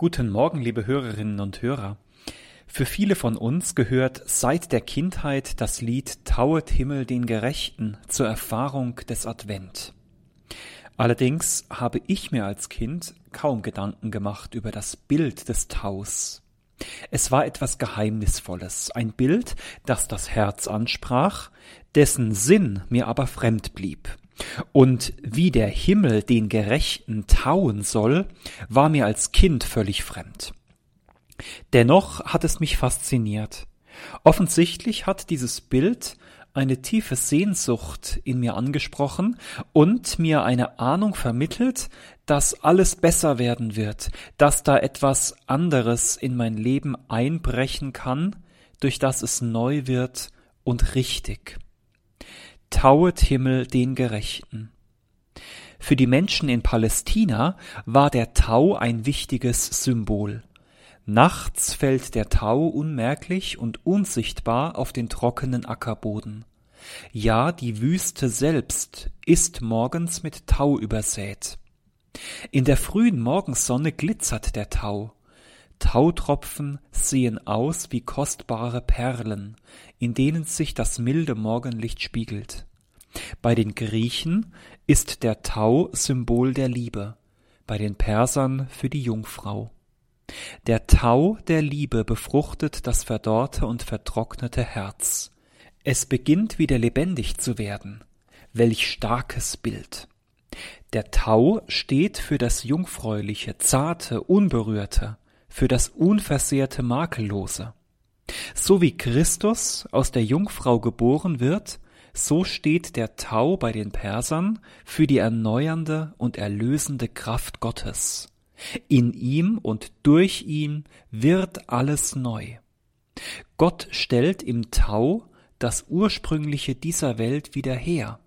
Guten Morgen, liebe Hörerinnen und Hörer. Für viele von uns gehört seit der Kindheit das Lied Tauet Himmel den Gerechten zur Erfahrung des Advent. Allerdings habe ich mir als Kind kaum Gedanken gemacht über das Bild des Taus. Es war etwas Geheimnisvolles, ein Bild, das das Herz ansprach, dessen Sinn mir aber fremd blieb. Und wie der Himmel den Gerechten tauen soll, war mir als Kind völlig fremd. Dennoch hat es mich fasziniert. Offensichtlich hat dieses Bild eine tiefe Sehnsucht in mir angesprochen und mir eine Ahnung vermittelt, dass alles besser werden wird, dass da etwas anderes in mein Leben einbrechen kann, durch das es neu wird und richtig. Tauet Himmel den Gerechten. Für die Menschen in Palästina war der Tau ein wichtiges Symbol. Nachts fällt der Tau unmerklich und unsichtbar auf den trockenen Ackerboden. Ja, die Wüste selbst ist morgens mit Tau übersät. In der frühen Morgensonne glitzert der Tau. Tautropfen sehen aus wie kostbare Perlen, in denen sich das milde Morgenlicht spiegelt. Bei den Griechen ist der Tau Symbol der Liebe, bei den Persern für die Jungfrau. Der Tau der Liebe befruchtet das verdorrte und vertrocknete Herz. Es beginnt wieder lebendig zu werden. Welch starkes Bild. Der Tau steht für das Jungfräuliche, Zarte, Unberührte, für das Unversehrte Makellose. So wie Christus aus der Jungfrau geboren wird, so steht der Tau bei den Persern für die erneuernde und erlösende Kraft Gottes. In ihm und durch ihn wird alles neu. Gott stellt im Tau das Ursprüngliche dieser Welt wieder her.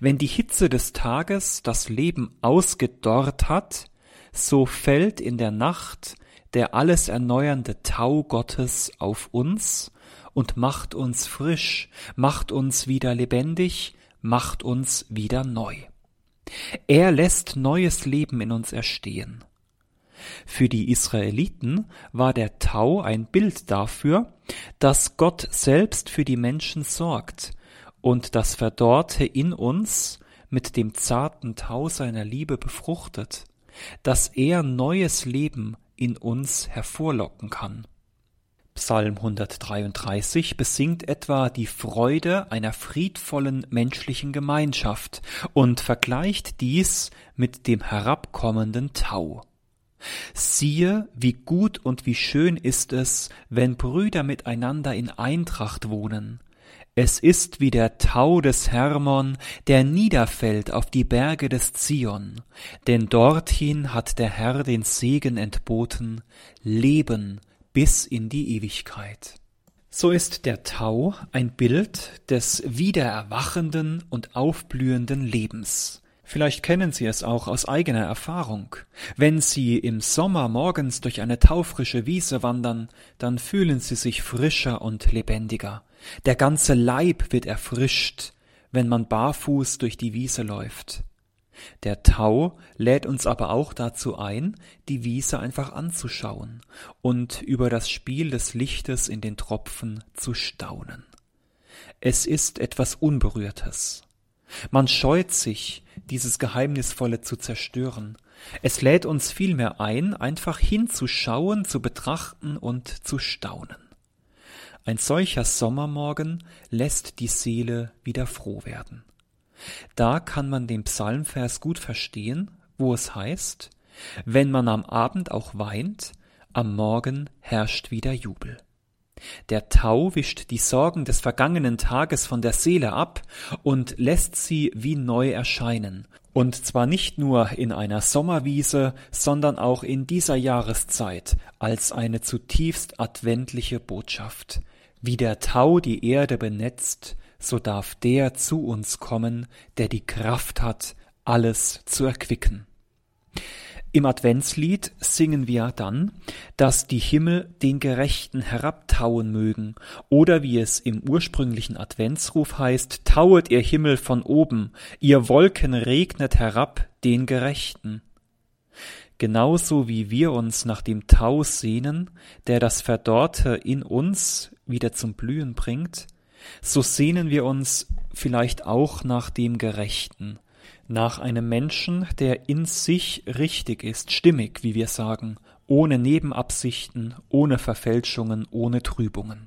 Wenn die Hitze des Tages das Leben ausgedorrt hat, so fällt in der Nacht der alles erneuernde Tau Gottes auf uns und macht uns frisch, macht uns wieder lebendig, macht uns wieder neu. Er lässt neues Leben in uns erstehen. Für die Israeliten war der Tau ein Bild dafür, dass Gott selbst für die Menschen sorgt und das Verdorrte in uns mit dem zarten Tau seiner Liebe befruchtet, dass er neues Leben in uns hervorlocken kann. Psalm 133 besingt etwa die Freude einer friedvollen menschlichen Gemeinschaft und vergleicht dies mit dem herabkommenden Tau. Siehe, wie gut und wie schön ist es, wenn Brüder miteinander in Eintracht wohnen. Es ist wie der Tau des Hermon, der niederfällt auf die Berge des Zion, denn dorthin hat der Herr den Segen entboten, Leben bis in die Ewigkeit. So ist der Tau ein Bild des wiedererwachenden und aufblühenden Lebens. Vielleicht kennen Sie es auch aus eigener Erfahrung. Wenn Sie im Sommer morgens durch eine taufrische Wiese wandern, dann fühlen Sie sich frischer und lebendiger. Der ganze Leib wird erfrischt, wenn man barfuß durch die Wiese läuft. Der Tau lädt uns aber auch dazu ein, die Wiese einfach anzuschauen und über das Spiel des Lichtes in den Tropfen zu staunen. Es ist etwas Unberührtes. Man scheut sich, dieses Geheimnisvolle zu zerstören. Es lädt uns vielmehr ein, einfach hinzuschauen, zu betrachten und zu staunen. Ein solcher Sommermorgen lässt die Seele wieder froh werden. Da kann man den Psalmvers gut verstehen, wo es heißt, wenn man am Abend auch weint, am Morgen herrscht wieder Jubel. Der Tau wischt die Sorgen des vergangenen Tages von der Seele ab und lässt sie wie neu erscheinen, und zwar nicht nur in einer Sommerwiese, sondern auch in dieser Jahreszeit als eine zutiefst adventliche Botschaft. Wie der Tau die Erde benetzt, so darf der zu uns kommen, der die Kraft hat, alles zu erquicken. Im Adventslied singen wir dann, dass die Himmel den Gerechten herabtauen mögen, oder wie es im ursprünglichen Adventsruf heißt, tauet ihr Himmel von oben, ihr Wolken regnet herab den Gerechten. Genauso wie wir uns nach dem Tau sehnen, der das Verdorrte in uns wieder zum Blühen bringt, so sehnen wir uns vielleicht auch nach dem Gerechten, nach einem Menschen, der in sich richtig ist, stimmig, wie wir sagen, ohne Nebenabsichten, ohne Verfälschungen, ohne Trübungen.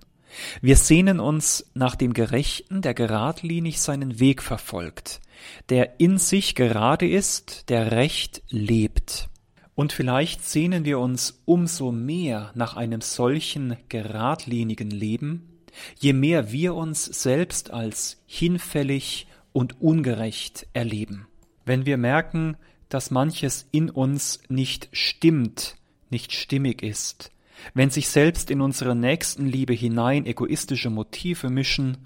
Wir sehnen uns nach dem Gerechten, der geradlinig seinen Weg verfolgt, der in sich gerade ist, der recht lebt. Und vielleicht sehnen wir uns umso mehr nach einem solchen geradlinigen Leben, je mehr wir uns selbst als hinfällig und ungerecht erleben. Wenn wir merken, dass manches in uns nicht stimmt, nicht stimmig ist, wenn sich selbst in unsere Nächstenliebe hinein egoistische Motive mischen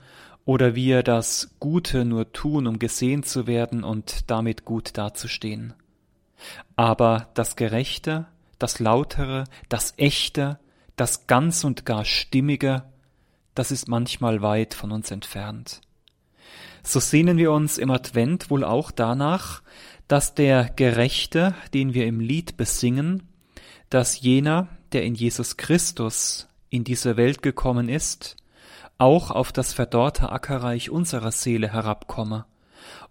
oder wir das Gute nur tun, um gesehen zu werden und damit gut dazustehen. Aber das Gerechte, das Lautere, das Echte, das ganz und gar Stimmige, das ist manchmal weit von uns entfernt. So sehnen wir uns im Advent wohl auch danach, dass der Gerechte, den wir im Lied besingen, dass jener, der in Jesus Christus in diese Welt gekommen ist, auch auf das verdorrte Ackerreich unserer Seele herabkomme,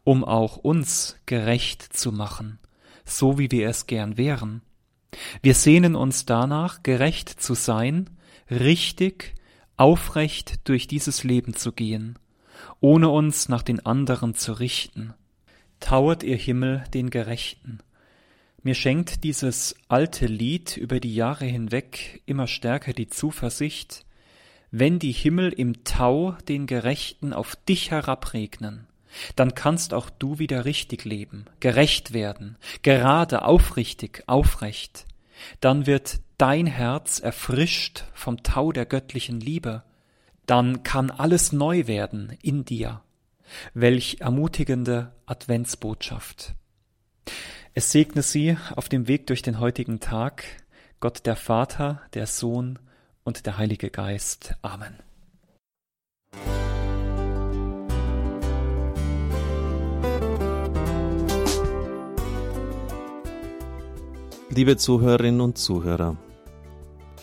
um auch uns gerecht zu machen, so wie wir es gern wären. Wir sehnen uns danach, gerecht zu sein, richtig, aufrecht durch dieses Leben zu gehen, ohne uns nach den anderen zu richten. Tauert ihr Himmel den Gerechten, mir schenkt dieses alte Lied über die Jahre hinweg immer stärker die Zuversicht, wenn die Himmel im Tau den Gerechten auf dich herabregnen, dann kannst auch du wieder richtig leben, gerecht werden, gerade, aufrichtig, aufrecht. Dann wird dein Herz erfrischt vom Tau der göttlichen Liebe. Dann kann alles neu werden in dir. Welch ermutigende Adventsbotschaft. Es segne Sie auf dem Weg durch den heutigen Tag, Gott der Vater, der Sohn und der Heilige Geist. Amen. Liebe Zuhörerinnen und Zuhörer,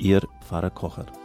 Ihr Pfarrer Kocher.